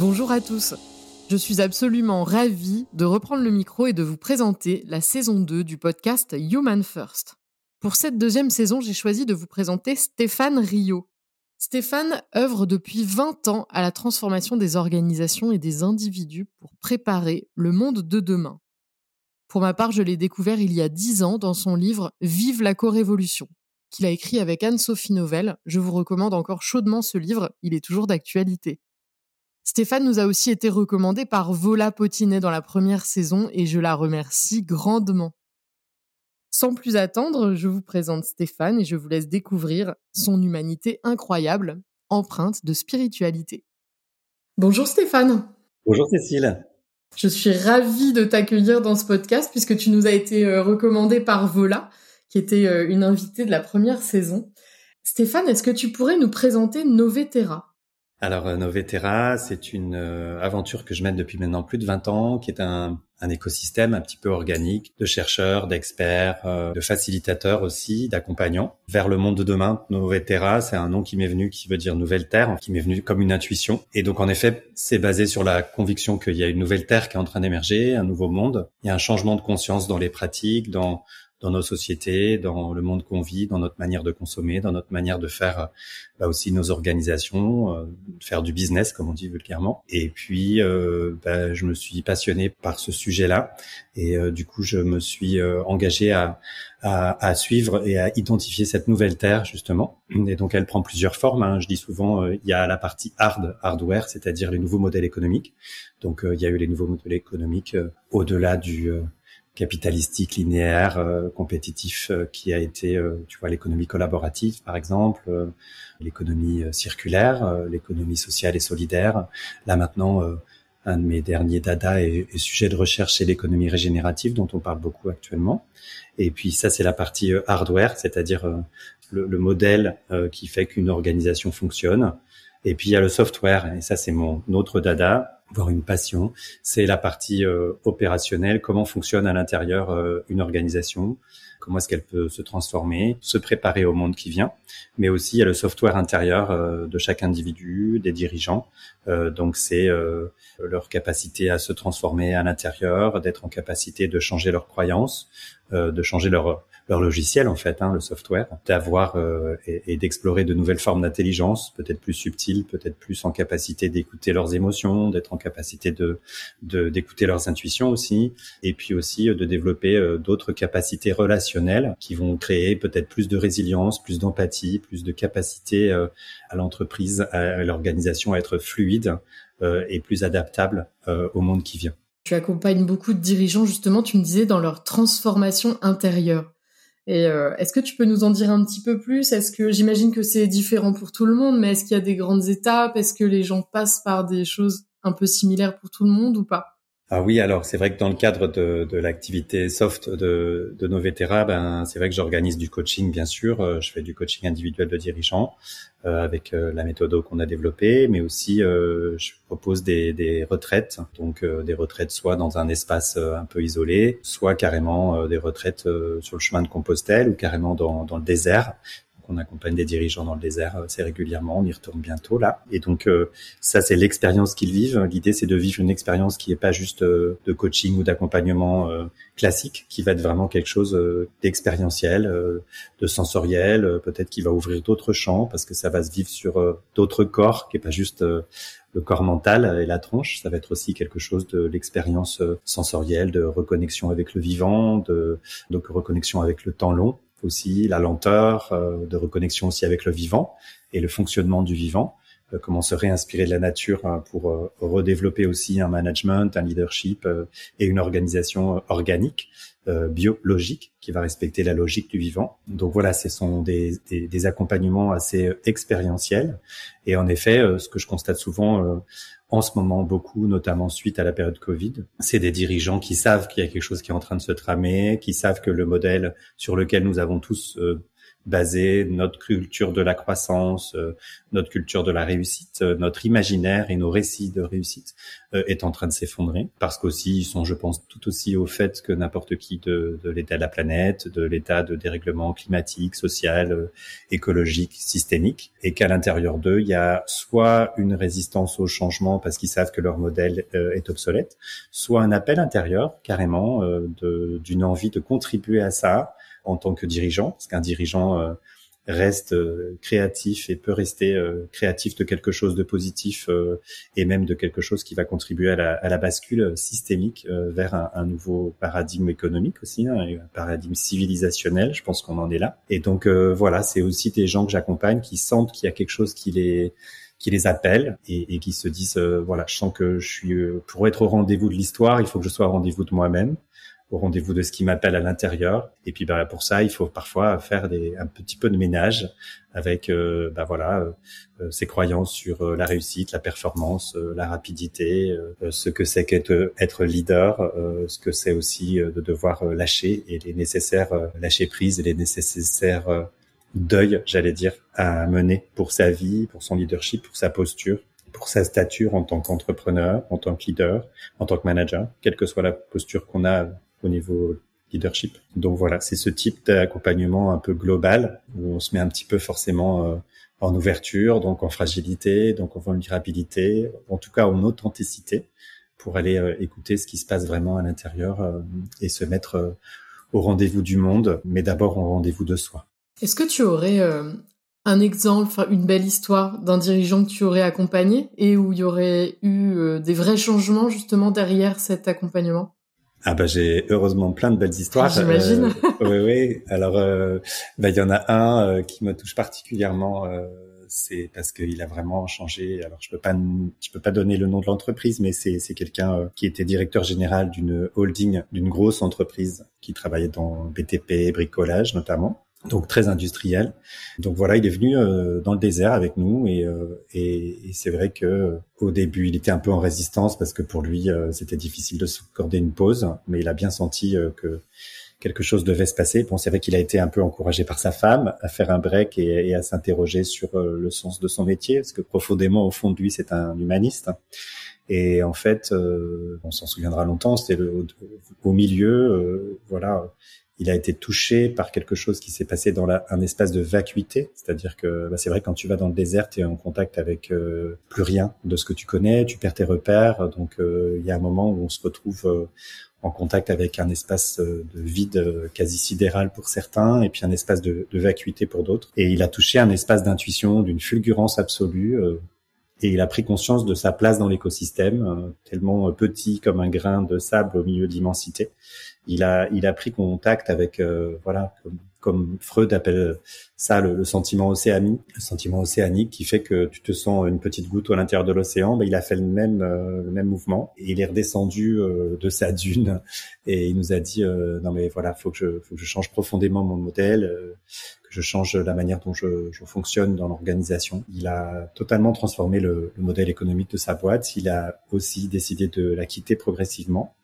Bonjour à tous. Je suis absolument ravie de reprendre le micro et de vous présenter la saison 2 du podcast Human First. Pour cette deuxième saison, j'ai choisi de vous présenter Stéphane Rio. Stéphane œuvre depuis 20 ans à la transformation des organisations et des individus pour préparer le monde de demain. Pour ma part, je l'ai découvert il y a 10 ans dans son livre Vive la co-révolution, qu'il a écrit avec Anne-Sophie Novelle. Je vous recommande encore chaudement ce livre, il est toujours d'actualité. Stéphane nous a aussi été recommandé par Vola Potinet dans la première saison et je la remercie grandement. Sans plus attendre, je vous présente Stéphane et je vous laisse découvrir son humanité incroyable, empreinte de spiritualité. Bonjour Stéphane. Bonjour Cécile. Je suis ravie de t'accueillir dans ce podcast puisque tu nous as été euh, recommandé par Vola, qui était euh, une invitée de la première saison. Stéphane, est-ce que tu pourrais nous présenter Novetera alors euh, Novetera, c'est une euh, aventure que je mène depuis maintenant plus de 20 ans, qui est un, écosystème un petit peu organique de chercheurs, d'experts, euh, de facilitateurs aussi, d'accompagnants vers le monde de demain. Novetera, c'est un nom qui m'est venu, qui veut dire nouvelle terre, qui m'est venu comme une intuition. Et donc en effet, c'est basé sur la conviction qu'il y a une nouvelle terre qui est en train d'émerger, un nouveau monde. Il y a un changement de conscience dans les pratiques, dans dans nos sociétés, dans le monde qu'on vit, dans notre manière de consommer, dans notre manière de faire bah aussi nos organisations, euh, faire du business comme on dit vulgairement. Et puis, euh, bah, je me suis passionné par ce sujet-là et euh, du coup, je me suis euh, engagé à, à, à, suivre et à identifier cette nouvelle terre justement. Et donc, elle prend plusieurs formes. Hein. Je dis souvent, il y a la partie hard, hardware, c'est-à-dire les nouveaux modèles économiques. Donc, il y a eu les nouveaux modèles économiques au-delà du capitalistique linéaire euh, compétitif euh, qui a été euh, tu vois l'économie collaborative par exemple l'économie circulaire l'économie sociale et solidaire. Là maintenant un de mes derniers dada est, sujet de recherche c'est l'économie régénérative dont on parle beaucoup actuellement. Et puis ça c'est la partie hardware c'est-à-dire le, le, modèle qui fait qu'une organisation fonctionne et puis il y a le software. Et ça c'est mon autre dada voire une passion, c'est la partie euh, opérationnelle, comment fonctionne à l'intérieur euh, une organisation, comment est-ce qu'elle peut se transformer, se préparer au monde qui vient, mais aussi il le software intérieur euh, de chaque individu, des dirigeants. donc c'est leur capacité à se transformer à l'intérieur, d'être en capacité de changer leurs croyances, de changer leur leur logiciel en fait, hein, le software, d'avoir euh, et, d'explorer de nouvelles formes d'intelligence, peut-être plus subtiles, peut-être plus en capacité d'écouter leurs émotions, d'être en capacité de d'écouter leurs intuitions aussi, et puis aussi euh, de développer euh, d'autres capacités relationnelles qui vont créer peut-être plus de résilience, plus d'empathie, plus de capacité à l'entreprise, à l'organisation à être fluide et plus adaptable au monde qui vient. Tu accompagnes beaucoup de dirigeants justement, tu me disais, dans leur transformation intérieure. Et euh, est-ce que tu peux nous en dire un petit peu plus? Est-ce que j'imagine que c'est différent pour tout le monde, mais est-ce qu'il y a des grandes étapes? Est-ce que les gens passent par des choses un peu similaires pour tout le monde ou pas? Ah oui, alors c'est vrai que dans le cadre de, de l'activité soft de, de Novetera, ben c'est vrai que j'organise du coaching, bien sûr. Euh, je fais du coaching individuel de dirigeants euh, avec euh, la méthode qu'on a développée, mais aussi euh, je propose des, des retraites, donc des retraites soit dans un espace un peu isolé, soit carrément des retraites sur le chemin de Compostelle ou carrément dans, dans le désert on accompagne des dirigeants dans le désert assez régulièrement. On y retourne bientôt là. Et donc euh, ça, c'est l'expérience qu'ils vivent. L'idée, c'est de vivre une expérience qui est pas juste euh, de coaching ou d'accompagnement euh, classique, qui va être vraiment quelque chose d'expérientiel, de sensoriel, peut-être qui va ouvrir d'autres champs parce que ça va se vivre sur d'autres corps, qui est pas juste le corps mental et la tronche. Ça va être aussi quelque chose de l'expérience sensorielle, de reconnexion avec le vivant, de donc reconnexion avec le temps long aussi, la lenteur, euh, de reconnexion aussi avec le vivant et le fonctionnement du vivant. Comment se réinspirer de la nature hein, pour redévelopper aussi un management, un leadership et une organisation organique. biologique qui va respecter la logique du vivant. Donc voilà, ce sont des, des, des accompagnements assez expérientiels. Et en effet, ce que je constate souvent en ce moment beaucoup, notamment suite à la période Covid. C'est des dirigeants qui savent qu'il y a quelque chose qui est en train de se tramer, qui savent que le modèle sur lequel nous avons tous euh, basé notre culture de la croissance, euh, notre culture de la réussite, euh, notre imaginaire et nos récits de réussite euh, est en train de s'effondrer. Parce qu'aussi ils sont, je pense, tout aussi au fait que n'importe qui de, de l'état de la planète, de l'état de dérèglement climatique, social, écologique, systémique, et qu'à l'intérieur d'eux il y a soit une résistance au changement parce qu'ils savent que leur modèle est obsolète, soit un appel intérieur carrément d'une envie de contribuer à ça en tant que dirigeant, parce qu'un dirigeant euh, reste euh, créatif et peut rester euh, créatif de quelque chose de positif et même de quelque chose qui va contribuer à la, à la bascule systémique vers un, un, nouveau paradigme économique aussi, hein, un paradigme civilisationnel. Je pense qu'on en est là. Et donc voilà, c'est aussi des gens que j'accompagne qui sentent qu'il y a quelque chose qui les qui les appelle et, et qui se disent voilà, je sens que je suis pour être au rendez-vous de l'histoire, il faut que je sois au rendez-vous de moi-même au rendez-vous de ce qui m'appelle à l'intérieur. Et puis bah, pour ça, il faut parfois faire des, un petit peu de ménage avec euh, bah, voilà euh, euh, ses croyances sur la réussite, la performance, la rapidité, ce que c'est qu'être être leader, ce que c'est aussi de devoir lâcher et les nécessaires lâcher prise et les nécessaires deuil, j'allais dire, à mener pour sa vie, pour son leadership, pour sa posture pour sa stature en tant qu'entrepreneur, en tant que leader, en tant que manager, quelle que soit la posture qu'on a au niveau leadership. Donc voilà, c'est ce type d'accompagnement un peu global où on se met un petit peu forcément euh, en ouverture, donc en fragilité, donc en vulnérabilité, en tout cas en authenticité pour aller euh, écouter ce qui se passe vraiment à l'intérieur euh, et se mettre au rendez-vous du monde, mais d'abord au rendez-vous de soi. Est-ce que tu aurais un exemple, une belle histoire d'un dirigeant que tu aurais accompagné et où il y aurait eu des vrais changements justement derrière cet accompagnement? Ah bah j'ai heureusement plein de belles histoires. J'imagine. oui oui. Alors euh, bah il y en a un euh, qui me touche particulièrement. Euh, c'est parce qu'il a vraiment changé. Alors je peux pas je peux pas donner le nom de l'entreprise, mais c'est c'est quelqu'un qui était directeur général d'une holding d'une grosse entreprise qui travaillait dans BTP, bricolage notamment donc très industriel. Donc voilà, il est venu euh, dans le désert avec nous et, euh, et, et c'est vrai que au début, il était un peu en résistance parce que pour lui, euh, c'était difficile de s'accorder une pause, mais il a bien senti que quelque chose devait se passer. Bon, c'est vrai qu'il a été un peu encouragé par sa femme à faire un break et, à s'interroger sur le sens de son métier, parce que profondément, au fond de lui, c'est un humaniste. Et en fait, on s'en souviendra longtemps. C'était au, au, milieu, voilà il a été touché par quelque chose qui s'est passé dans la, un espace de vacuité, c'est-à-dire que bah, c'est vrai quand tu vas dans le désert, tu es en contact avec euh, plus rien de ce que tu connais, tu perds tes repères, donc euh, il y a un moment où on se retrouve euh, en contact avec un espace de vide quasi sidéral pour certains et puis un espace de, de vacuité pour d'autres. Et il a touché un espace d'intuition, d'une fulgurance absolue. et il a pris conscience de sa place dans l'écosystème, tellement petit comme un grain de sable au milieu de l'immensité il a, il a pris contact avec, euh, voilà, comme, Freud appelle ça le, sentiment océanique, le sentiment océanique qui fait que tu te sens une petite goutte à l'intérieur de l'océan. Ben, il a fait le même, euh, le même mouvement et il est redescendu euh, de sa dune et il nous a dit non mais voilà, faut que je, faut que je change profondément mon modèle, que je change la manière dont je, je fonctionne dans l'organisation. Il a totalement transformé le, le modèle économique de sa boîte. Il a aussi décidé de la quitter progressivement euh,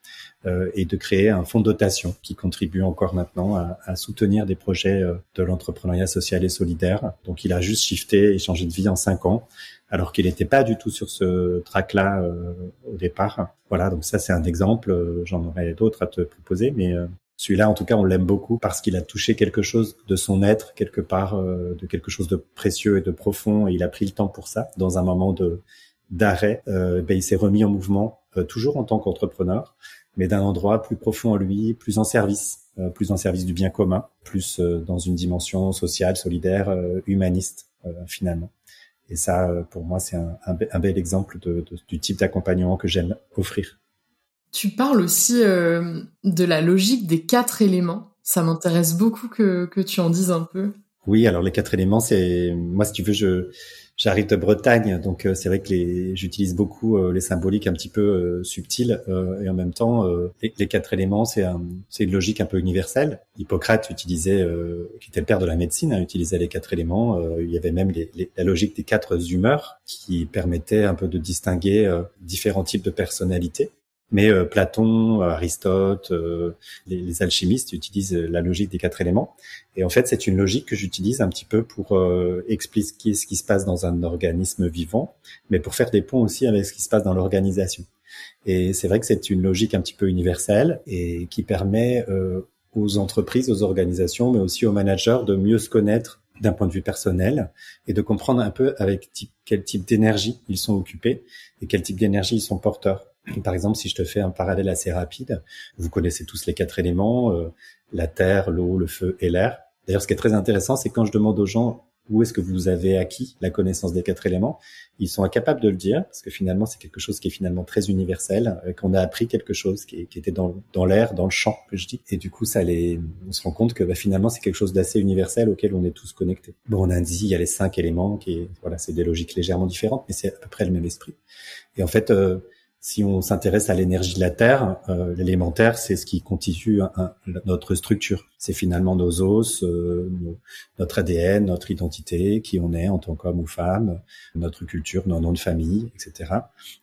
et de créer un fonds de dotation qui contribue encore maintenant à, à soutenir des projets euh, de l'entrepreneuriat social et solidaire. Donc il a juste shifté et changé de vie en cinq ans, alors qu'il n'était pas du tout sur ce track-là euh, au départ. Voilà, donc ça c'est un exemple. J'en aurais d'autres à te proposer, mais celui-là, en tout cas, on l'aime beaucoup parce qu'il a touché quelque chose de son être, quelque part, de quelque chose de précieux et de profond, et il a pris le temps pour ça, dans un moment de d'arrêt. ben, il s'est remis en mouvement, toujours en tant qu'entrepreneur, mais d'un endroit plus profond en lui, plus en service, euh, plus en service du bien commun, plus euh, dans une dimension sociale, solidaire, euh, humaniste finalement. Et ça, pour moi, c'est un, un, bel exemple de, de, du type d'accompagnement que j'aime offrir. Tu parles aussi de la logique des quatre éléments. Ça m'intéresse beaucoup que, que tu en dises un peu. Oui, alors les quatre éléments, c'est moi, si tu veux, je J'arrive de Bretagne, donc c'est vrai que les, j'utilise beaucoup les symboliques un petit peu subtiles et en même temps les, les, quatre éléments, c'est un, une logique un peu universelle. Hippocrate utilisait, qui était le père de la médecine, hein, utilisait les quatre éléments. il y avait même les, la logique des quatre humeurs qui permettait un peu de distinguer différents types de personnalités. Mais euh, Platon, Aristote, euh, les, alchimistes utilisent la logique des quatre éléments. Et en fait, c'est une logique que j'utilise un petit peu pour euh, expliquer ce qui se passe dans un organisme vivant, mais pour faire des ponts aussi avec ce qui se passe dans l'organisation. Et c'est vrai que c'est une logique un petit peu universelle et qui permet aux entreprises, aux organisations, mais aussi aux managers de mieux se connaître d'un point de vue personnel et de comprendre un peu avec quel type d'énergie ils sont occupés et quel type d'énergie ils sont porteurs. Par exemple, si je te fais un parallèle assez rapide, vous connaissez tous les quatre éléments, euh, la terre, l'eau, le feu et l'air. D'ailleurs, ce qui est très intéressant, c'est quand je demande aux gens où est-ce que vous avez acquis la connaissance des quatre éléments, ils sont incapables de le dire parce que finalement, c'est quelque chose qui est finalement très universel, euh, qu'on a appris quelque chose qui, était dans, dans l'air, dans le champ que je dis. Et du coup, ça les, on se rend compte que bah, finalement, c'est quelque chose d'assez universel auquel on est tous connectés. Bon, on a dit, il y a les cinq éléments qui, voilà, c'est des logiques légèrement différentes, mais c'est à peu près le même esprit. Et en fait, euh, si on s'intéresse à l'énergie de la Terre, euh, l'élémentaire, c'est ce qui constitue notre structure. C'est finalement nos os, euh, notre ADN, notre identité, qui on est en tant qu'homme ou femme, notre culture, nos noms de famille, etc.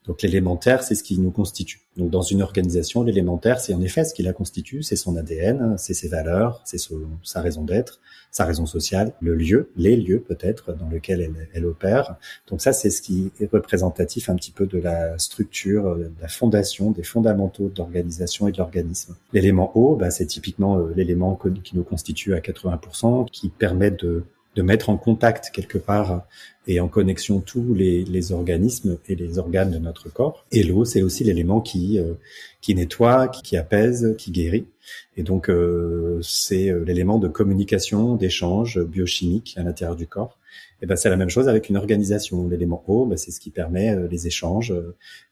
Donc l'élémentaire, c'est ce qui nous constitue. Donc dans une organisation, l'élémentaire, c'est en effet ce qui la constitue, c'est son ADN, c'est ses valeurs, c'est sa raison d'être, sa raison sociale, le lieu, les lieux peut-être dans lesquels elle, opère. Donc ça, c'est ce qui est représentatif un petit peu de la structure, de la fondation, des fondamentaux d'organisation et de l'organisme. L'élément haut, bah, c'est typiquement euh, l'élément qui nous constitue à 80%, qui permet de de mettre en contact quelque part et en connexion tous les, les, organismes et les organes de notre corps. Et l'eau, c'est aussi l'élément qui euh, qui nettoie, qui, apaise, qui guérit. Et donc euh, c'est euh, l'élément de communication, d'échange biochimique à l'intérieur du corps. Et ben c'est la même chose avec une organisation. L'élément eau, ben, c'est ce qui permet les échanges,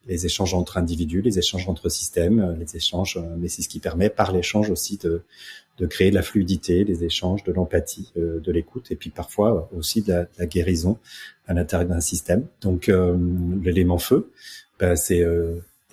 les échanges entre individus, les échanges entre systèmes, les échanges, mais c'est ce qui permet par l'échange aussi de de créer de la fluidité, des échanges, de l'empathie, euh, de l'écoute, et puis parfois aussi de la, guérison à l'intérieur d'un système. Donc euh, l'élément feu, ben, c'est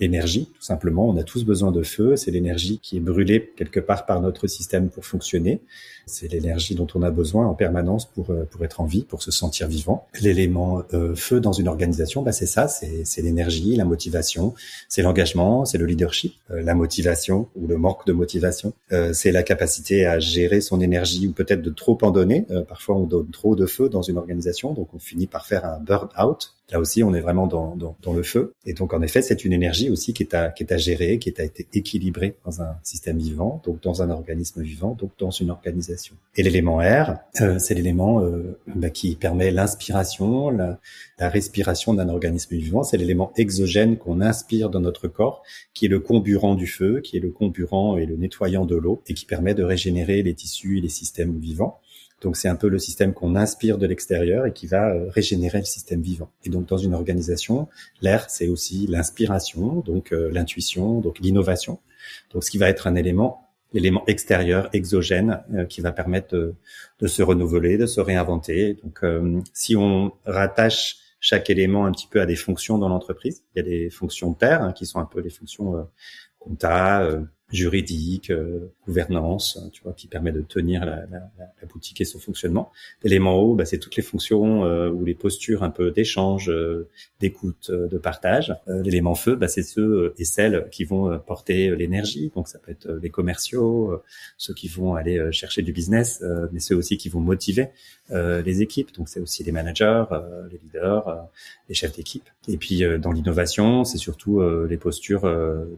euh, l'énergie, tout simplement. On a tous besoin de feu. C'est l'énergie qui est brûlée quelque part par notre système pour fonctionner. C'est l'énergie dont on a besoin en permanence pour euh, pour être en vie, pour se sentir vivant. L'élément euh, feu dans une organisation, bah c'est ça, c'est l'énergie, la motivation, c'est l'engagement, c'est le leadership, euh, la motivation ou le manque de motivation, c'est la capacité à gérer son énergie ou peut-être de trop en donner. parfois, on donne trop de feu dans une organisation, donc on finit par faire un burn out Là aussi, on est vraiment dans, dans, dans, le feu. Et donc, en effet, c'est une énergie aussi qui est à, qui est à gérer, qui est à être équilibrée dans un système vivant, donc dans un organisme vivant, donc dans une organisation. Et l'élément R, euh, c'est l'élément euh, bah, qui permet l'inspiration, la, la respiration d'un organisme vivant. C'est l'élément exogène qu'on inspire dans notre corps, qui est le comburant du feu, qui est le comburant et le nettoyant de l'eau, et qui permet de régénérer les tissus et les systèmes vivants. Donc c'est un peu le système qu'on inspire de l'extérieur et qui va euh, régénérer le système vivant. Et donc dans une organisation, l'air c'est aussi l'inspiration, donc euh, l'intuition, donc l'innovation. Donc ce qui va être un élément, l'élément extérieur, exogène, euh, qui va permettre de, se renouveler, de se réinventer. Donc si on rattache chaque élément un petit peu à des fonctions dans l'entreprise, il y a des fonctions terre hein, qui sont un peu les fonctions comptables juridique, euh, gouvernance, tu vois, qui permet de tenir la, la, la boutique et son fonctionnement. L'élément haut, bah, c'est toutes les fonctions euh, ou les postures un peu d'échange, euh, d'écoute, de partage. L'élément feu, bah, c'est ceux et celles qui vont porter l'énergie. Donc ça peut être les commerciaux, ceux qui vont aller chercher du business, mais ceux aussi qui vont motiver les équipes. Donc c'est aussi les managers, les leaders, les chefs d'équipe. Et puis dans l'innovation, c'est surtout les postures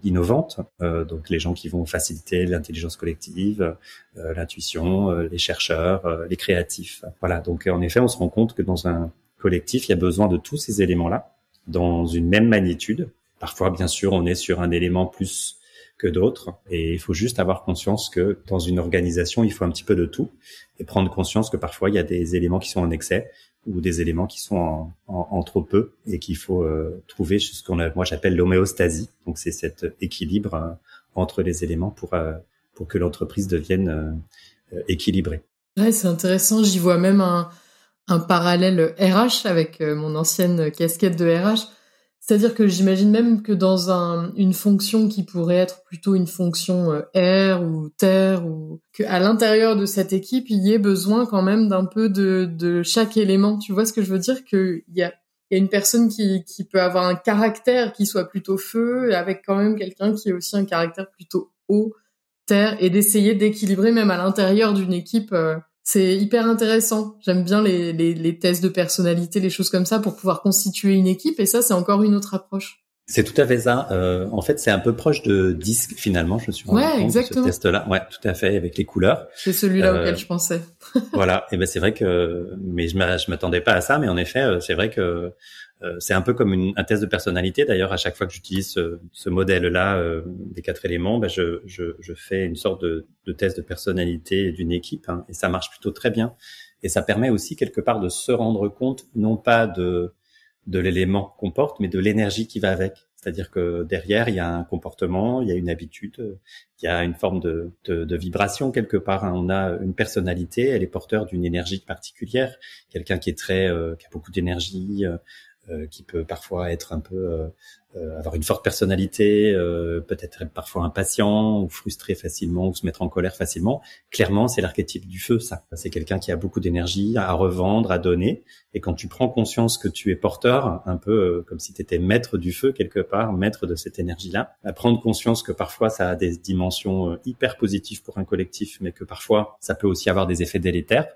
innovantes. donc les gens qui vont faciliter l'intelligence collective, euh, l'intuition, euh, les chercheurs, euh, les créatifs. Voilà. Donc en effet, on se rend compte que dans un collectif, il y a besoin de tous ces éléments-là dans une même magnitude. Parfois, bien sûr, on est sur un élément plus que d'autres. Et il faut juste avoir conscience que dans une organisation, il faut un petit peu de tout et prendre conscience que parfois il y a des éléments qui sont en excès ou des éléments qui sont en, trop peu et qu'il faut trouver ce qu'on moi j'appelle l'homéostasie. Donc c'est cet équilibre entre les éléments pour, euh, pour que l'entreprise devienne euh, équilibrée. Ouais, c'est intéressant. J'y vois même un, un parallèle RH avec mon ancienne casquette de RH. C'est-à-dire que j'imagine même que dans un, une fonction qui pourrait être plutôt une fonction euh, air ou terre, ou qu'à l'intérieur de cette équipe, il y ait besoin quand même d'un peu de, de chaque élément. Tu vois ce que je veux dire? Qu'il y a, il y a une personne qui, qui peut avoir un caractère qui soit plutôt feu, avec quand même quelqu'un qui a aussi un caractère plutôt eau, terre, et d'essayer d'équilibrer même à l'intérieur d'une équipe euh, c'est hyper intéressant. J'aime bien les, les, les, tests de personnalité, les choses comme ça pour pouvoir constituer une équipe. Et ça, c'est encore une autre approche. C'est tout à fait ça. Euh, en fait, c'est un peu proche de disque finalement. Je me suis rendu ouais, exactement. de ce test-là. Ouais, tout à fait, avec les couleurs. C'est celui-là euh, auquel je pensais. voilà. Et ben c'est vrai que, mais je m'attendais pas à ça. Mais en effet, euh, c'est vrai que euh, c'est un peu comme une, un test de personnalité. D'ailleurs, à chaque fois que j'utilise ce, ce modèle-là des quatre éléments, ben je, je, je, fais une sorte de, de test de personnalité d'une équipe, hein, et ça marche plutôt très bien. Et ça permet aussi quelque part de se rendre compte, non pas de, de l'élément qu'on porte, mais de l'énergie qui va avec. C'est-à-dire que derrière, il y a un comportement, il y a une habitude, il y a une forme de, de, de vibration quelque part. Hein. On a une personnalité, elle est porteur d'une énergie particulière. Quelqu'un qui est très, euh, qui a beaucoup d'énergie, euh, qui peut parfois être un peu euh, euh, avoir une forte personnalité, peut-être être parfois impatient ou frustré facilement ou se mettre en colère facilement. Clairement, c'est l'archétype du feu, ça. C'est quelqu'un qui a beaucoup d'énergie à revendre, à donner. Et quand tu prends conscience que tu es porteur, un peu comme si tu étais maître du feu quelque part, maître de cette énergie-là, à prendre conscience que parfois ça a des dimensions hyper positives pour un collectif, mais que parfois ça peut aussi avoir des effets délétères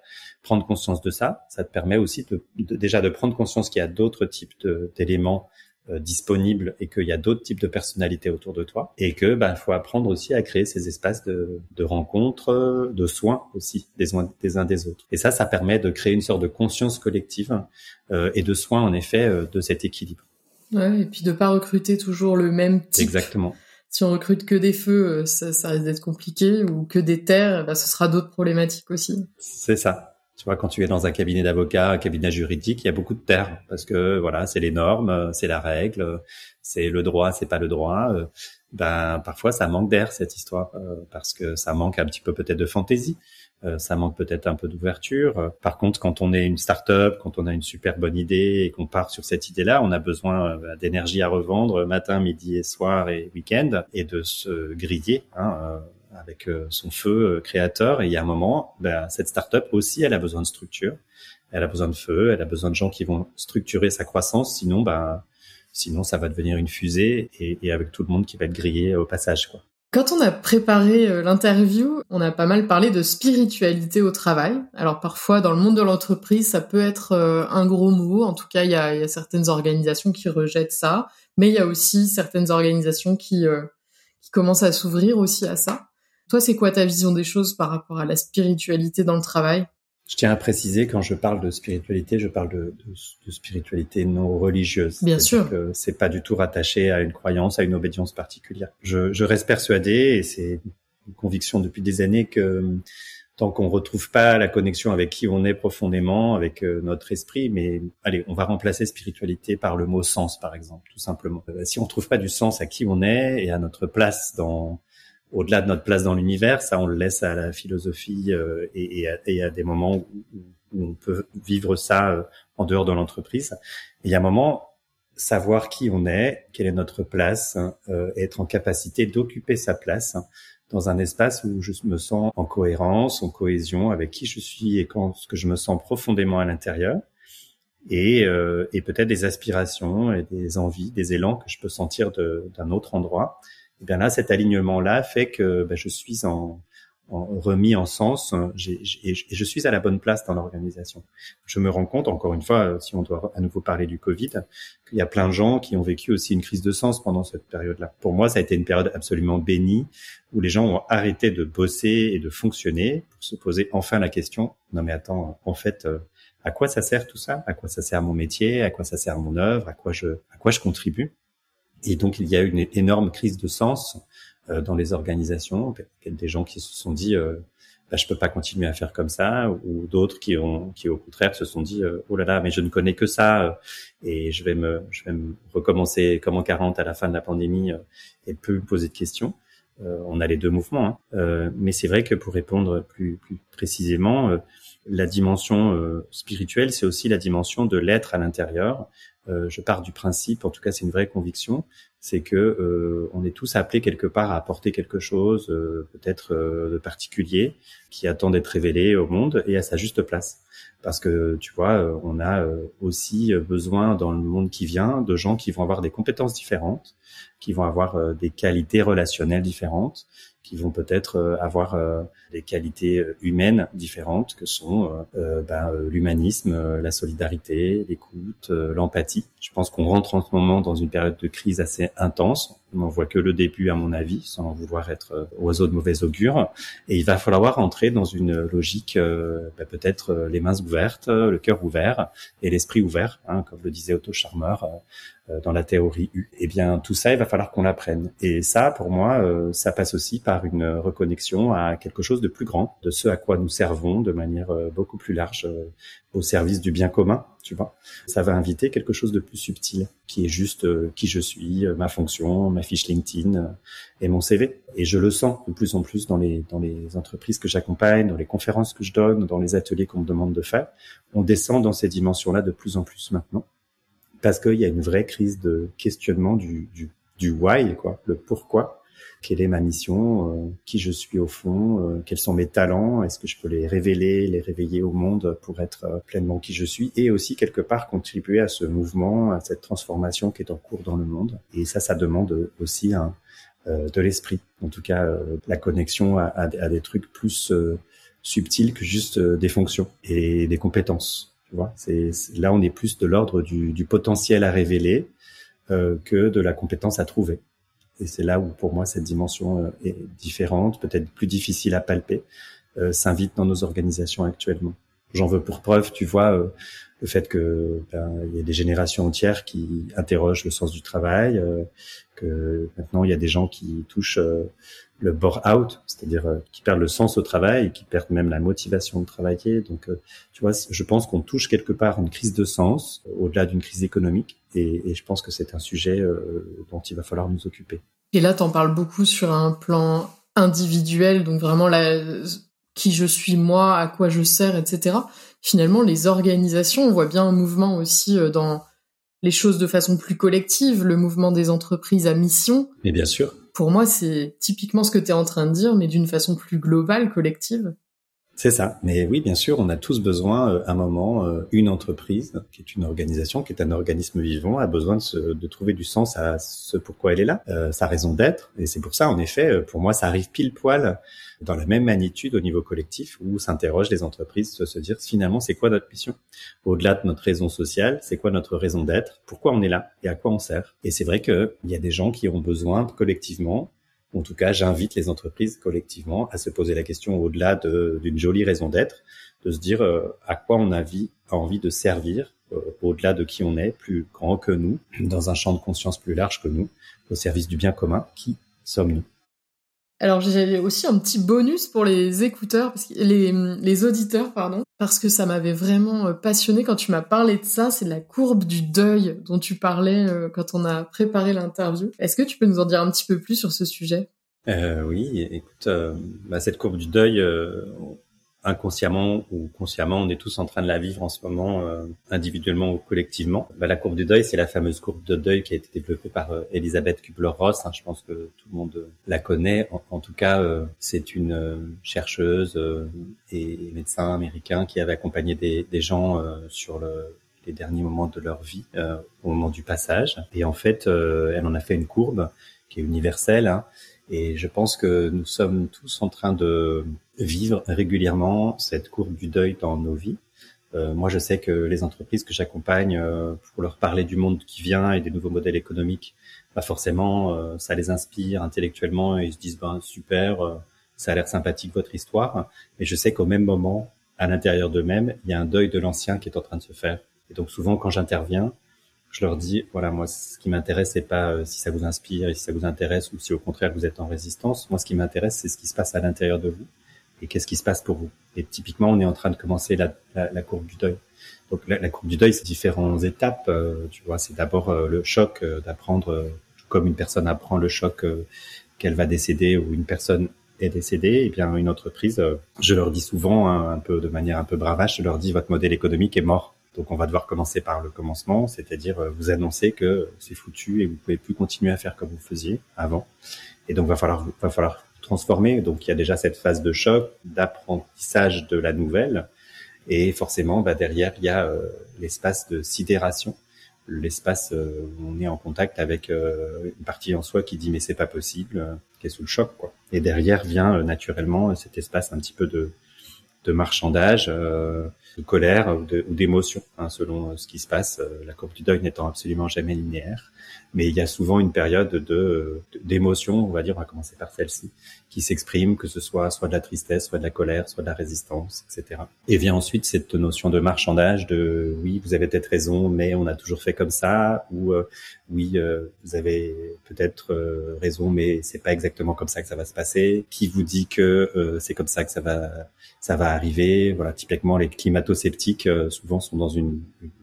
prendre conscience de ça, ça te permet aussi de, déjà de prendre conscience qu'il y a d'autres types d'éléments euh, disponibles et qu'il y a d'autres types de personnalités autour de toi et que ben faut apprendre aussi à créer ces espaces de, de rencontres, de soins aussi des, des uns des autres. Et ça, ça permet de créer une sorte de conscience collective euh, et de soins en effet euh, de cet équilibre. Ouais, et puis de pas recruter toujours le même type. Exactement si on recrute que des feux, ça, ça risque d'être compliqué, ou que des terres, bah, ce sera d'autres problématiques aussi. C'est ça. Tu vois, quand tu es dans un cabinet d'avocat, un cabinet juridique, il y a beaucoup de termes parce que voilà, c'est les normes, c'est la règle, c'est le droit, c'est pas le droit. Euh, ben parfois ça manque d'air cette histoire euh, parce que ça manque un petit peu peut-être de fantaisie, euh, ça manque peut-être un peu d'ouverture. Par contre, quand on est une start-up, quand on a une super bonne idée et qu'on part sur cette idée-là, on a besoin d'énergie à revendre matin, midi et soir et week-end et de se griller. Hein, avec euh, son feu euh, créateur. Et il y a un moment, ben, cette startup aussi, elle a besoin de structure. Elle a besoin de feu, elle a besoin de gens qui vont structurer sa croissance. Sinon, ben, sinon ça va devenir une fusée et, et avec tout le monde qui va être grillé au passage, quoi. Quand on a préparé euh, l'interview, on a pas mal parlé de spiritualité au travail. Alors parfois, dans le monde de l'entreprise, ça peut être un gros mot. En tout cas, il y a, y a, certaines organisations qui rejettent ça, mais il y a aussi certaines organisations qui, qui commencent à s'ouvrir aussi à ça. Toi, c'est quoi ta vision des choses par rapport à la spiritualité dans le travail? Je tiens à préciser, quand je parle de spiritualité, je parle de, de, spiritualité non religieuse. Bien sûr. C'est pas du tout rattaché à une croyance, à une obédience particulière. Je, je reste persuadé, et c'est une conviction depuis des années, que tant qu'on retrouve pas la connexion avec qui on est profondément, avec euh, notre esprit, mais allez, on va remplacer spiritualité par le mot sens, par exemple, tout simplement. Euh, si on trouve pas du sens à qui on est et à notre place dans au-delà de notre place dans l'univers, ça on le laisse à la philosophie euh, et, et, à, des moments où, on peut vivre ça euh, en dehors de l'entreprise. Il y a un moment, savoir qui on est, quelle est notre place, hein, euh, être en capacité d'occuper sa place hein, dans un espace où je me sens en cohérence, en cohésion avec qui je suis et quand ce que je me sens profondément à l'intérieur. Et, et peut-être des aspirations et des envies, des élans que je peux sentir d'un autre endroit et eh bien là, cet alignement-là fait que ben, je suis en, en, remis en sens et je suis à la bonne place dans l'organisation. Je me rends compte, encore une fois, si on doit à nouveau parler du Covid, qu'il y a plein de gens qui ont vécu aussi une crise de sens pendant cette période-là. Pour moi, ça a été une période absolument bénie où les gens ont arrêté de bosser et de fonctionner pour se poser enfin la question, non mais attends, en fait, euh, à quoi ça sert tout ça? À quoi ça sert mon métier? À quoi ça sert mon œuvre? À quoi je, à quoi je contribue? Et donc, il y a eu une énorme crise de sens euh, dans les organisations. Des gens qui se sont dit, euh, bah, je peux pas continuer à faire comme ça, ou d'autres qui ont, qui au contraire se sont dit, euh, oh là là, mais je ne connais que ça, euh, et je vais me, je vais me recommencer comme en 40 à la fin de la pandémie et plus me poser de questions. on a les deux mouvements, hein. mais c'est vrai que pour répondre plus, plus précisément, La dimension spirituelle, c'est aussi la dimension de l'être à l'intérieur. je pars du principe, en tout cas c'est une vraie conviction, c'est que on est tous appelés quelque part à apporter quelque chose, peut-être de particulier, qui attend d'être révélé au monde et à sa juste place parce que tu vois, euh, on a euh, aussi besoin dans le monde qui vient de gens qui vont avoir des compétences différentes, qui vont avoir euh, des qualités relationnelles différentes, qui vont peut-être avoir des qualités humaines différentes que sont ben, l'humanisme, la solidarité, l'écoute, l'empathie. Je pense qu'on rentre en ce moment dans une période de crise assez intense. On voit que le début, à mon avis, sans vouloir être oiseau de mauvais augure. Et il va falloir entrer dans une logique, ben, peut-être les mains ouverte, le cœur ouvert et l'esprit ouvert, hein, comme le disait Otto Scharmer euh, euh, dans la théorie U. Eh bien, tout ça, il va falloir qu'on l'apprenne. Et ça, pour moi, euh, ça passe aussi par une reconnexion à quelque chose de plus grand, de ce à quoi nous servons de manière beaucoup plus large au service du bien commun, tu vois. Ça va inviter quelque chose de plus subtil, qui est juste qui je suis, ma fonction, ma fiche LinkedIn et mon CV. Et je le sens de plus en plus dans les dans les entreprises que j'accompagne, dans les conférences que je donne, dans les ateliers qu'on me demande de faire. On descend dans ces dimensions-là de plus en plus maintenant, parce qu'il y a une vraie crise de questionnement du du, du why, quoi, le pourquoi quelle est ma mission, euh, qui je suis au fond, euh, quels sont mes talents, est-ce que je peux les révéler, les réveiller au monde pour être euh, pleinement qui je suis, et aussi quelque part contribuer à ce mouvement, à cette transformation qui est en cours dans le monde. Et ça, ça demande aussi un, de l'esprit, en tout cas la connexion à, à, des trucs plus subtils que juste des fonctions et des compétences. Tu vois, c'est là on est plus de l'ordre du, du, potentiel à révéler que de la compétence à trouver. Et c'est là où pour moi cette dimension euh, est différente, peut-être plus difficile à palper, euh, s'invite dans nos organisations actuellement. J'en veux pour preuve, tu vois, euh, le fait que ben, il y a des générations entières qui interrogent le sens du travail, euh, que maintenant il y a des gens qui touchent le bore-out, c'est-à-dire qui perdent le sens au travail qui perdent même la motivation de travailler. Donc, tu vois, je pense qu'on touche quelque part une crise de sens au-delà d'une crise économique, et, et, je pense que c'est un sujet dont il va falloir nous occuper. Et là, t'en parles beaucoup sur un plan individuel, donc vraiment la, qui je suis moi, à quoi je sers, etc. Finalement, les organisations, on voit bien un mouvement aussi euh, dans les choses de façon plus collective, le mouvement des entreprises à mission. Mais bien sûr. Pour moi, c'est typiquement ce que tu es en train de dire, mais d'une façon plus globale, collective. C'est ça. Mais oui, bien sûr, on a tous besoin, à euh, un moment, euh, une entreprise, qui est une organisation, qui est un organisme vivant, a besoin de, de trouver du sens à ce pourquoi elle est là, euh, sa raison d'être. Et c'est pour ça, en effet, pour moi, ça arrive pile poil dans la même magnitude au niveau collectif où s'interrogent les entreprises de se dire finalement c'est quoi notre mission? Au-delà de notre raison sociale c'est quoi notre raison d'être? Pourquoi on est là? Et à quoi on sert? Et c'est vrai qu'il y a des gens qui ont besoin collectivement en tout cas, j'invite les entreprises collectivement à se poser la question au-delà d'une jolie raison d'être, de se dire euh, à quoi on a, vie, a envie de servir euh, au-delà de qui on est, plus grand que nous, dans un champ de conscience plus large que nous, au service du bien commun. Qui sommes-nous alors j'ai aussi un petit bonus pour les écouteurs, parce que les, auditeurs, pardon, parce que ça m'avait vraiment euh, passionné quand tu m'as parlé de ça. C'est la courbe du deuil dont tu parlais euh, quand on a préparé l'interview. Est-ce que tu peux nous en dire un petit peu plus sur ce sujet? Euh, Oui, écoute, euh, bah, cette courbe du deuil, inconsciemment ou consciemment, on est tous en train de la vivre en ce moment, euh, individuellement ou collectivement. Bah, la courbe du deuil, c'est la fameuse courbe de deuil qui a été développée par euh, Elisabeth Kubler-Ross. Hein, je pense que tout le monde la connaît. En, tout cas, euh, c'est une chercheuse et médecin américain qui avait accompagné des, des gens sur le, les derniers moments de leur vie, au moment du passage. Et en fait, elle en a fait une courbe qui est universelle. Hein, et je pense que nous sommes tous en train de vivre régulièrement cette courbe du deuil dans nos vies. Euh, moi, je sais que les entreprises que j'accompagne euh, pour leur parler du monde qui vient et des nouveaux modèles économiques, pas forcément, euh, ça les inspire intellectuellement et ils se disent ben super, euh, ça a l'air sympathique votre histoire. Mais je sais qu'au même moment, à l'intérieur d'eux-mêmes, il y a un deuil de l'ancien qui est en train de se faire. Et donc souvent, quand j'interviens, je leur dis voilà moi ce qui m'intéresse c'est pas euh, si ça vous inspire et si ça vous intéresse ou si au contraire vous êtes en résistance moi ce qui m'intéresse c'est ce qui se passe à l'intérieur de vous et qu'est-ce qui se passe pour vous? Et typiquement, on est en train de commencer la, la, la courbe du deuil. Donc la, la courbe du deuil, c'est différentes étapes. Euh, tu vois, c'est d'abord euh, le choc euh, d'apprendre, comme une personne apprend le choc qu'elle va décéder ou une personne est décédé, et eh bien une entreprise, je leur dis souvent hein, un peu de manière un peu bravache, je leur dis votre modèle économique est mort. Donc on va devoir commencer par le commencement, c'est-à-dire vous annoncer que c'est foutu et vous pouvez plus continuer à faire comme vous faisiez avant. Et donc va falloir va falloir transformer. Donc il y a déjà cette phase de choc, d'apprentissage de la nouvelle, et forcément bah, derrière il y a l'espace de sidération l'espace euh, où on est en contact avec euh, une partie en soi qui dit mais c'est pas possible, euh, qui est sous le choc quoi. Et derrière vient naturellement cet espace un petit peu de de marchandage, de colère ou d'émotion, hein, selon ce qui se passe. La courbe du deuil n'étant absolument jamais linéaire mais il y a souvent une période de d'émotion, on va dire, on va commencer par celle-ci, qui s'exprime, que ce soit soit de la tristesse, soit de la colère, soit de la résistance, etc. Et vient ensuite cette notion de marchandage, de oui, vous avez peut-être raison, mais on a toujours fait comme ça, ou euh, oui, euh, vous avez peut-être euh, raison, mais c'est pas exactement comme ça que ça va se passer. Qui vous dit que c'est comme ça que ça va ça va arriver? Voilà, typiquement les climato-sceptiques souvent sont dans une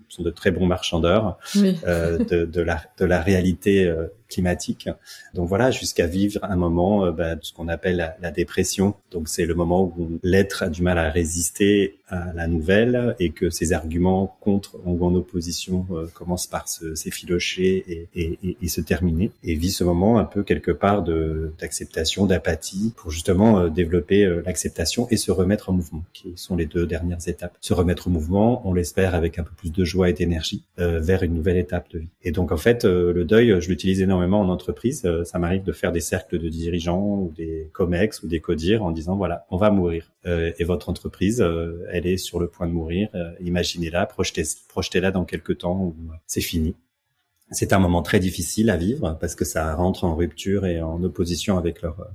sont de très bons marchandeurs euh, de, de, la, de la réalité euh, climatique. Donc voilà, jusqu'à vivre un moment euh, bah, ce qu'on appelle la, dépression. Donc c'est le moment où l'être a du mal à résister à la nouvelle et que ses arguments contre ou en opposition euh, commencent par s'effilocher et, et, se terminer. Et vit ce moment un peu quelque part d'acceptation, d'apathie pour justement euh, développer l'acceptation et se remettre en mouvement, qui sont les deux dernières étapes. Se remettre au mouvement, on l'espère avec un peu plus de joie et d'énergie vers une nouvelle étape de vie. Et donc en fait, le deuil, je l'utilise énormément en entreprise. Euh, ça m'arrive de faire des cercles de dirigeants ou des comex ou des codires en disant voilà, on va mourir. Euh, et votre entreprise, euh, elle est sur le point de mourir. Imaginez-la, projetez, projetez-la dans quelques temps où c'est fini. C'est un moment très difficile à vivre parce que ça rentre en rupture et en opposition avec leur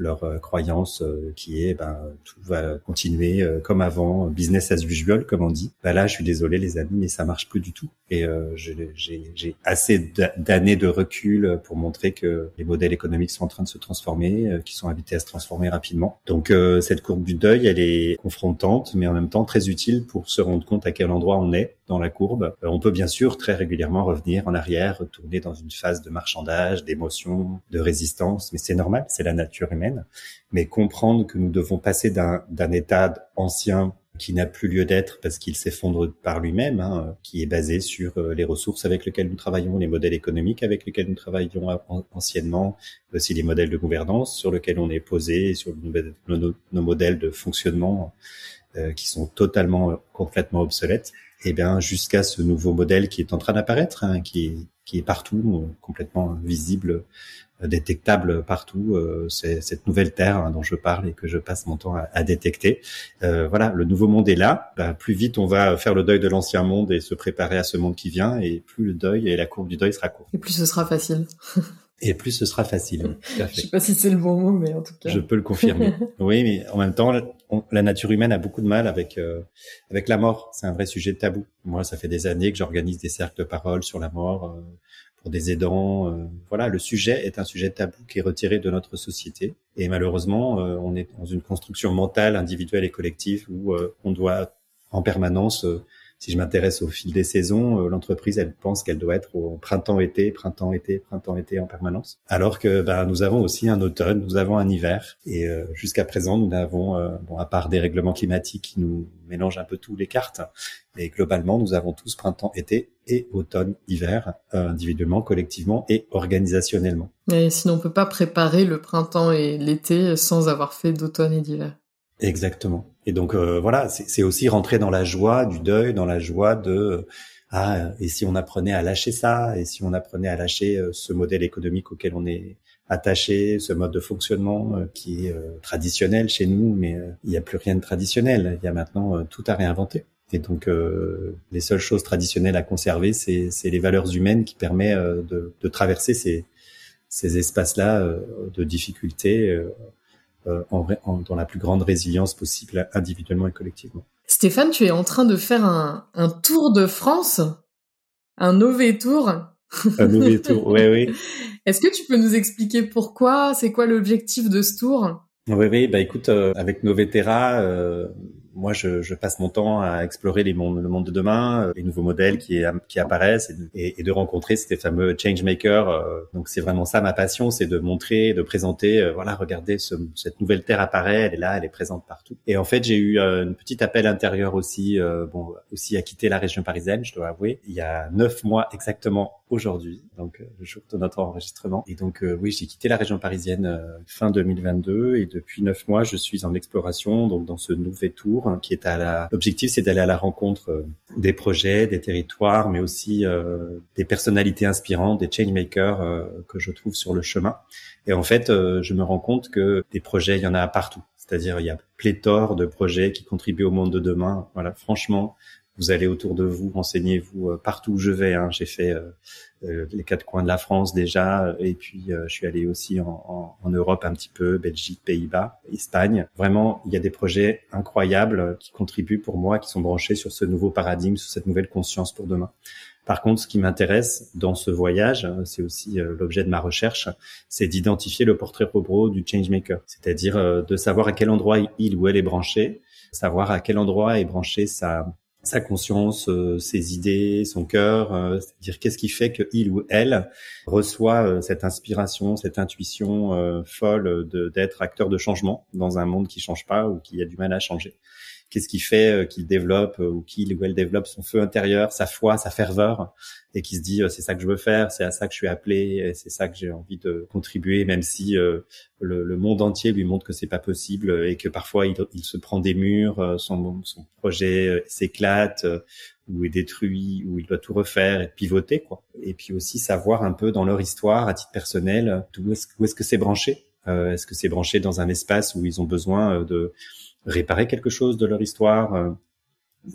leur euh, croyance euh, qui est ben tout va continuer euh, comme avant, business as usual comme on dit. Ben là, je suis désolé les amis, mais ça marche plus du tout. Et j'ai assez d'années de recul pour montrer que les modèles économiques sont en train de se transformer, qui sont invités à se transformer rapidement. Donc cette courbe du deuil, elle est confrontante, mais en même temps très utile pour se rendre compte à quel endroit on est dans la courbe. on peut bien sûr très régulièrement revenir en arrière, retourner dans une phase de marchandage, d'émotion, de résistance, mais c'est normal, c'est la nature humaine mais comprendre que nous devons passer d'un état ancien qui n'a plus lieu d'être parce qu'il s'effondre par lui-même, hein, qui est basé sur euh, les ressources avec lesquelles nous travaillons, les modèles économiques avec lesquels nous travaillions anciennement, aussi les modèles de gouvernance sur lesquels on est posé, sur nos, modèles de fonctionnement euh, qui sont totalement complètement obsolètes, eh bien jusqu'à ce nouveau modèle qui est en train d'apparaître, hein, qui, qui est partout, complètement visible détectable partout. Euh, c'est cette nouvelle terre hein, dont je parle et que je passe mon temps à, détecter. Euh, voilà, le nouveau monde est là. Bah, plus vite on va faire le deuil de l'ancien monde et se préparer à ce monde qui vient, et plus le deuil et la courbe du deuil sera courte. Et plus ce sera facile. et plus ce sera facile. Je sais pas si c'est le bon mot, mais en tout cas. Je peux le confirmer. oui, mais en même temps, la nature humaine a beaucoup de mal avec euh, avec la mort. C'est un vrai sujet de tabou. Moi, ça fait des années que j'organise des cercles de parole sur la mort pour des aidants. Euh, voilà, le sujet est un sujet tabou qui est retiré de notre société. Et malheureusement, euh, on est dans une construction mentale, individuelle et collective où euh, on doit en permanence si je m'intéresse au fil des saisons, l'entreprise, elle pense qu'elle doit être au printemps-été, printemps-été, printemps-été en permanence. Alors que ben, nous avons aussi un automne, nous avons un hiver. Et jusqu'à présent, nous n'avons, bon, à part des règlements climatiques qui nous mélangent un peu tous les cartes, mais globalement, nous avons tous printemps-été et automne-hiver, euh, individuellement, collectivement et organisationnellement. Et sinon, on peut pas préparer le printemps et l'été sans avoir fait d'automne et d'hiver. Exactement. Et donc euh, voilà, c'est aussi rentrer dans la joie du deuil, dans la joie de ah et si on apprenait à lâcher ça, et si on apprenait à lâcher euh, ce modèle économique auquel on est attaché, ce mode de fonctionnement qui est traditionnel chez nous, mais il n'y a plus rien de traditionnel. Il y a maintenant tout à réinventer. Et donc, euh, les seules choses traditionnelles à conserver, c'est les valeurs humaines qui permettent euh, de, de, traverser ces, ces espaces-là euh, de difficultés euh, en, en, dans la plus grande résilience possible, individuellement et collectivement. Stéphane, tu es en train de faire un, un tour de France, un OV Tour. un OV Tour, oui, oui. Est-ce que tu peux nous expliquer pourquoi? C'est quoi l'objectif de ce tour? Oui, oui. Bah écoute, avec Novetera, moi, je, je, passe mon temps à explorer les mondes, le monde de demain, euh, les nouveaux modèles qui, qui apparaissent et, et, de rencontrer ces fameux changemakers. Euh, donc, c'est vraiment ça ma passion, c'est de montrer, de présenter. Euh, voilà, regardez, ce, cette nouvelle terre apparaît, elle est là, elle est présente partout. Et en fait, j'ai eu une petite appel intérieur aussi, bon, aussi à quitter la région parisienne, je dois avouer. Il y a neuf mois exactement aujourd'hui, donc le jour de notre enregistrement. Et donc, oui, j'ai quitté la région parisienne fin 2022 et depuis neuf mois, je suis en exploration, donc dans ce nouvel tour hein, qui est à la. L'objectif, c'est d'aller à la rencontre euh, des projets, des territoires, mais aussi euh, des personnalités inspirantes, des changemakers euh, que je trouve sur le chemin. Et en fait, je me rends compte que des projets, il y en a partout. C'est-à-dire, il y a pléthore de projets qui contribuent au monde de demain. Voilà, franchement, vous allez autour de vous, renseignez-vous partout où je vais. Hein. J'ai fait euh, les quatre coins de la France déjà, et puis euh, je suis allé aussi en, en, Europe un petit peu, Belgique, Pays-Bas, Espagne. Vraiment, il y a des projets incroyables qui contribuent pour moi, qui sont branchés sur ce nouveau paradigme, sur cette nouvelle conscience pour demain. Par contre, ce qui m'intéresse dans ce voyage, c'est aussi euh, l'objet de ma recherche, c'est d'identifier le portrait robot du changemaker, c'est-à-dire de savoir à quel endroit il ou elle est branché, savoir à quel endroit est branché sa sa conscience, euh, ses idées, son cœur, euh, c'est-à-dire qu'est-ce qui fait que il ou elle reçoit euh, cette inspiration, cette intuition folle d'être acteur de changement dans un monde qui change pas ou qui a du mal à changer. Qu'est-ce qui fait qu'il développe ou qu'il ou elle développe son feu intérieur, sa foi, sa ferveur et qui se dit c'est ça que je veux faire, c'est à ça que je suis appelé, c'est ça que j'ai envie de contribuer, même si le, monde entier lui montre que c'est pas possible et que parfois il, se prend des murs, son, projet s'éclate ou est détruit, ou il doit tout refaire et pivoter quoi. Et puis aussi savoir un peu dans leur histoire à titre personnel où est-ce, que c'est branché. Euh, est-ce que c'est branché dans un espace où ils ont besoin de réparer quelque chose de leur histoire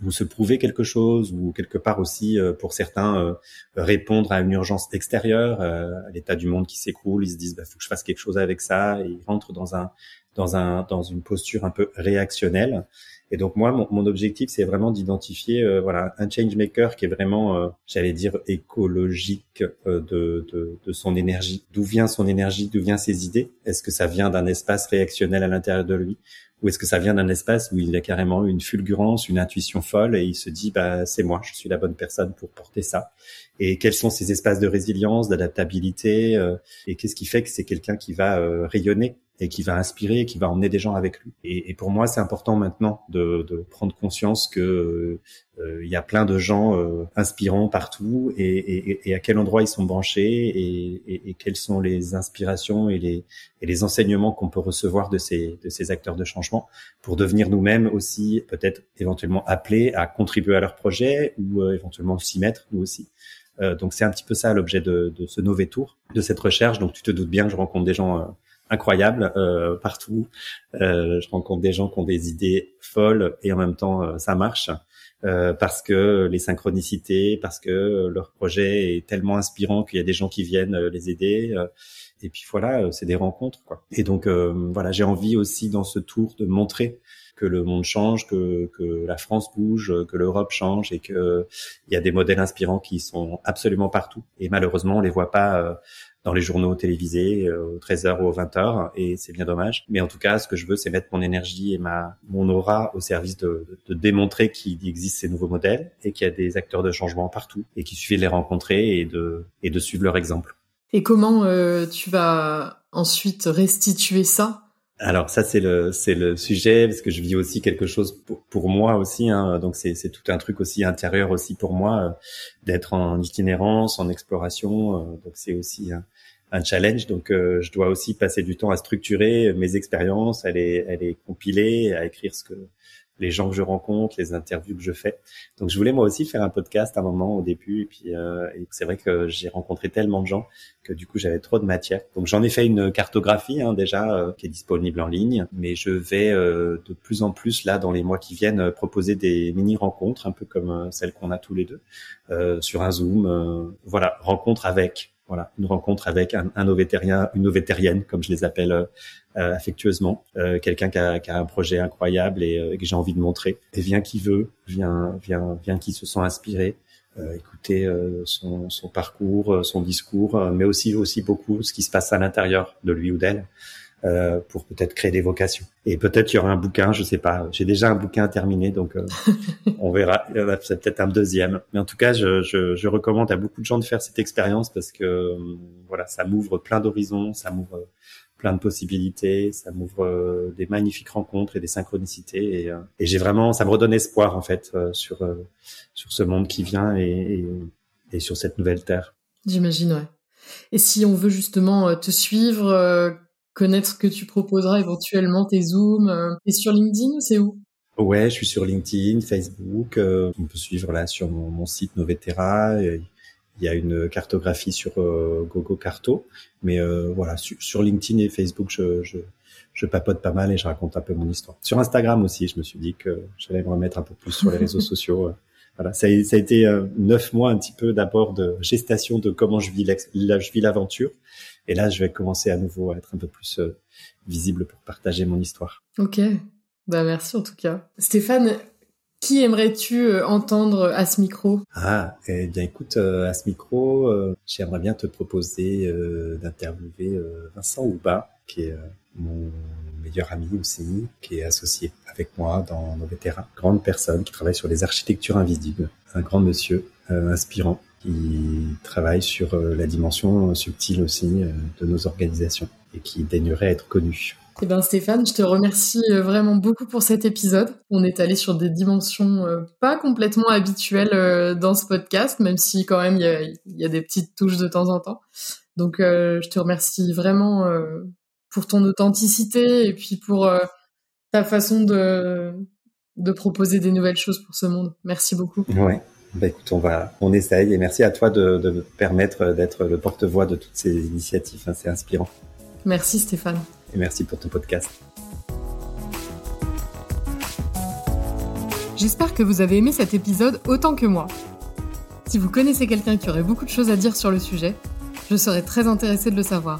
ou se prouver quelque chose ou quelque part aussi euh, pour certains euh, répondre à une urgence extérieure euh, à l'état du monde qui s'écroule. Ils se disent bah faut que je fasse quelque chose avec ça et ils rentrent dans un dans un dans une posture un peu réactionnelle. Et donc moi mon, mon objectif c'est vraiment d'identifier voilà un change maker qui est vraiment j'allais dire écologique de, de de son énergie. D'où vient son énergie d'où vient ses idées? Est-ce que ça vient d'un espace réactionnel à l'intérieur de lui? Ou est-ce que ça vient d'un espace où il a carrément une fulgurance, une intuition folle et il se dit bah c'est moi, je suis la bonne personne pour porter ça. Et quels sont ces espaces de résilience, d'adaptabilité euh, et qu'est-ce qui fait que c'est quelqu'un qui va euh, rayonner? Et qui va inspirer, et qui va emmener des gens avec lui. Et, et pour moi, c'est important maintenant de, de, prendre conscience que euh, il y a plein de gens euh, inspirants partout et, et, et, à quel endroit ils sont branchés et, quelles sont les inspirations et les, les enseignements qu'on peut recevoir de ces, de ces acteurs de changement pour devenir nous-mêmes aussi peut-être éventuellement appelés à contribuer à leur projet ou euh, éventuellement s'y mettre nous aussi. donc c'est un petit peu ça l'objet de, de ce Nové Tour, de cette recherche. Donc tu te doutes bien je rencontre des gens incroyables euh, partout. Euh, je rencontre des gens qui ont des idées folles et en même temps euh, ça marche euh, parce que les synchronicités, parce que leur projet est tellement inspirant qu'il y a des gens qui viennent les aider. et puis voilà, c'est des rencontres quoi. Et donc voilà, j'ai envie aussi dans ce tour de montrer que le monde change, que, que la France bouge, que l'Europe change et que il y a des modèles inspirants qui sont absolument partout. Et malheureusement, on les voit pas dans les journaux télévisés euh, aux 13h ou aux 20h et c'est bien dommage. Mais en tout cas, ce que je veux, c'est mettre mon énergie et ma mon aura au service de, de, démontrer qu'il existe ces nouveaux modèles et qu'il y a des acteurs de changement partout et qu'il suffit de les rencontrer et de et de suivre leur exemple. Et comment euh, tu vas ensuite restituer ça alors ça c'est le c'est le sujet parce que je vis aussi quelque chose pour, pour moi aussi hein, donc c'est c'est tout un truc aussi intérieur aussi pour moi euh, d'être en itinérance en exploration donc c'est aussi un challenge. Donc, euh, je dois aussi passer du temps à structurer mes expériences, à les, à les compiler, à écrire ce que les gens que je rencontre, les interviews que je fais. Donc, je voulais moi aussi faire un podcast à un moment au début. Et puis, euh, c'est vrai que j'ai rencontré tellement de gens que du coup, j'avais trop de matière. Donc, j'en ai fait une cartographie hein, déjà euh, qui est disponible en ligne. Mais je vais de plus en plus là dans les mois qui viennent proposer des mini rencontres, un peu comme celle qu'on a tous les deux sur un Zoom. voilà, rencontre avec voilà, une rencontre avec un, un une ovétérienne, comme je les appelle euh, euh affectueusement, euh, quelqu'un qui a, qui a, un projet incroyable et, euh, que j'ai envie de montrer. Et vient qui veut, vient, vient, vient qui se sent inspiré. écouter son, son, parcours, son discours, mais aussi aussi beaucoup ce qui se passe à l'intérieur de lui ou d'elle. Euh, pour peut-être créer des vocations. Et peut-être il y aura un bouquin, je sais pas. J'ai déjà un bouquin terminé, donc euh, on verra. Il y en a peut-être un deuxième. Mais en tout cas, je, je, je, recommande à beaucoup de gens de faire cette expérience parce que euh, voilà, ça m'ouvre plein d'horizons, ça m'ouvre plein de possibilités, ça m'ouvre des magnifiques rencontres et des synchronicités. Et, et j'ai vraiment, ça me redonne espoir en fait sur sur ce monde qui vient et, et, et sur cette nouvelle terre. J'imagine, ouais. Et si on veut justement te suivre, connaître ce que tu proposeras éventuellement, tes zooms. Euh, et sur LinkedIn, c'est où? Ouais, je suis sur LinkedIn, Facebook. Euh, on peut suivre là sur mon, site Novetera. Il y a une cartographie sur euh, Gogo Carto. Mais voilà, sur, LinkedIn et Facebook, je, je, je, papote pas mal et je raconte un peu mon histoire. Sur Instagram aussi, je me suis dit que j'allais me remettre un peu plus sur les réseaux sociaux. Voilà, ça a, ça a été neuf mois un petit peu d'abord de gestation de comment je vis l'aventure. Et là, je vais commencer à nouveau à être un peu plus euh, visible pour partager mon histoire. Ok. Bah, merci en tout cas. Stéphane, qui aimerais-tu euh, entendre à ce micro? Ah, eh bien écoute, euh, à ce micro, j'aimerais bien te proposer d'interviewer Vincent Houba, qui est mon meilleur ami aussi, qui est associé avec moi dans nos vétérans. Grande personne qui travaille sur les architectures invisibles. Un grand monsieur inspirant qui travaille sur euh, la dimension subtile aussi euh, de nos organisations et qui daignerait être connu. Eh ben Stéphane, je te remercie euh, vraiment beaucoup pour cet épisode. On est allé sur des dimensions pas complètement habituelles dans ce podcast, même si quand même il y a, des petites touches de temps en temps. Donc je te remercie vraiment pour ton authenticité et puis pour ta façon de, de proposer des nouvelles choses pour ce monde. Merci beaucoup. Ouais. Bah écoute, on va, on essaye et merci à toi de, de me permettre d'être le porte-voix de toutes ces initiatives. Hein, c'est inspirant. Merci Stéphane. Et merci pour ton podcast. J'espère que vous avez aimé cet épisode autant que moi. Si vous connaissez quelqu'un qui aurait beaucoup de choses à dire sur le sujet, je serais très intéressée de le savoir.